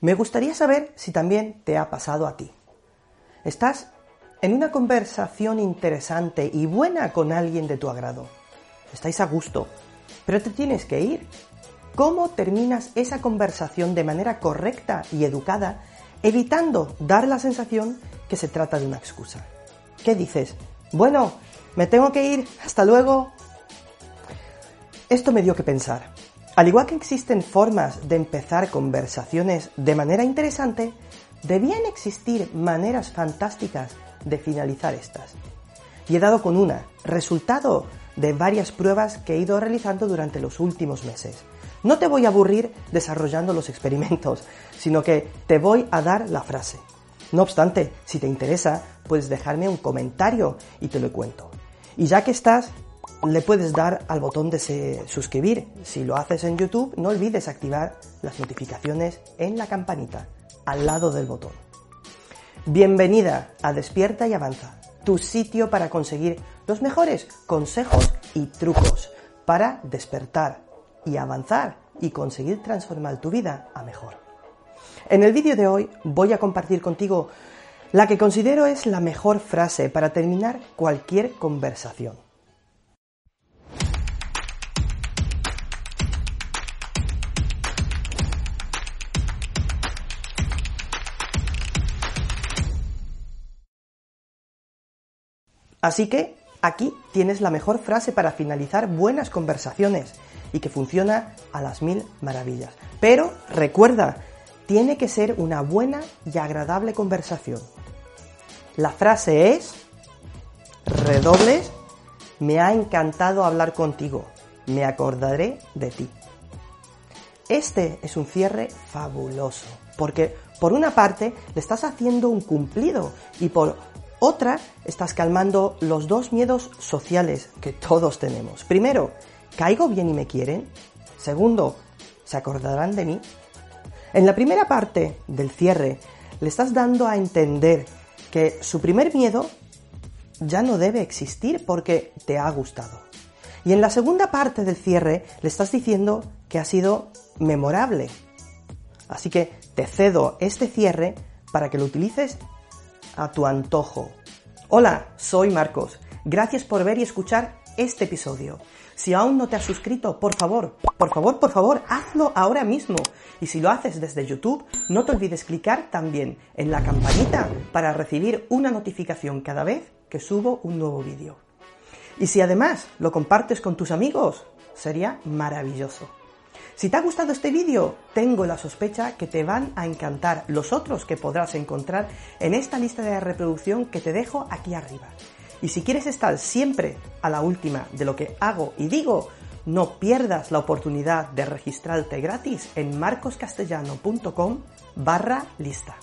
Me gustaría saber si también te ha pasado a ti. Estás en una conversación interesante y buena con alguien de tu agrado. Estáis a gusto, pero te tienes que ir. ¿Cómo terminas esa conversación de manera correcta y educada, evitando dar la sensación que se trata de una excusa? ¿Qué dices? Bueno, me tengo que ir, hasta luego. Esto me dio que pensar. Al igual que existen formas de empezar conversaciones de manera interesante, debían existir maneras fantásticas de finalizar estas. Y he dado con una, resultado de varias pruebas que he ido realizando durante los últimos meses. No te voy a aburrir desarrollando los experimentos, sino que te voy a dar la frase. No obstante, si te interesa, puedes dejarme un comentario y te lo cuento. Y ya que estás, le puedes dar al botón de suscribir. Si lo haces en YouTube, no olvides activar las notificaciones en la campanita, al lado del botón. Bienvenida a Despierta y Avanza, tu sitio para conseguir los mejores consejos y trucos para despertar y avanzar y conseguir transformar tu vida a mejor. En el vídeo de hoy voy a compartir contigo la que considero es la mejor frase para terminar cualquier conversación. Así que aquí tienes la mejor frase para finalizar buenas conversaciones y que funciona a las mil maravillas. Pero recuerda, tiene que ser una buena y agradable conversación. La frase es, redobles, me ha encantado hablar contigo, me acordaré de ti. Este es un cierre fabuloso, porque por una parte le estás haciendo un cumplido y por otra, estás calmando los dos miedos sociales que todos tenemos. Primero, ¿caigo bien y me quieren? Segundo, ¿se acordarán de mí? En la primera parte del cierre, le estás dando a entender que su primer miedo ya no debe existir porque te ha gustado. Y en la segunda parte del cierre le estás diciendo que ha sido memorable. Así que te cedo este cierre para que lo utilices a tu antojo. Hola, soy Marcos. Gracias por ver y escuchar este episodio. Si aún no te has suscrito, por favor, por favor, por favor, hazlo ahora mismo. Y si lo haces desde YouTube, no te olvides clicar también en la campanita para recibir una notificación cada vez que subo un nuevo vídeo. Y si además lo compartes con tus amigos, sería maravilloso. Si te ha gustado este vídeo, tengo la sospecha que te van a encantar los otros que podrás encontrar en esta lista de reproducción que te dejo aquí arriba. Y si quieres estar siempre a la última de lo que hago y digo, no pierdas la oportunidad de registrarte gratis en marcoscastellano.com barra lista.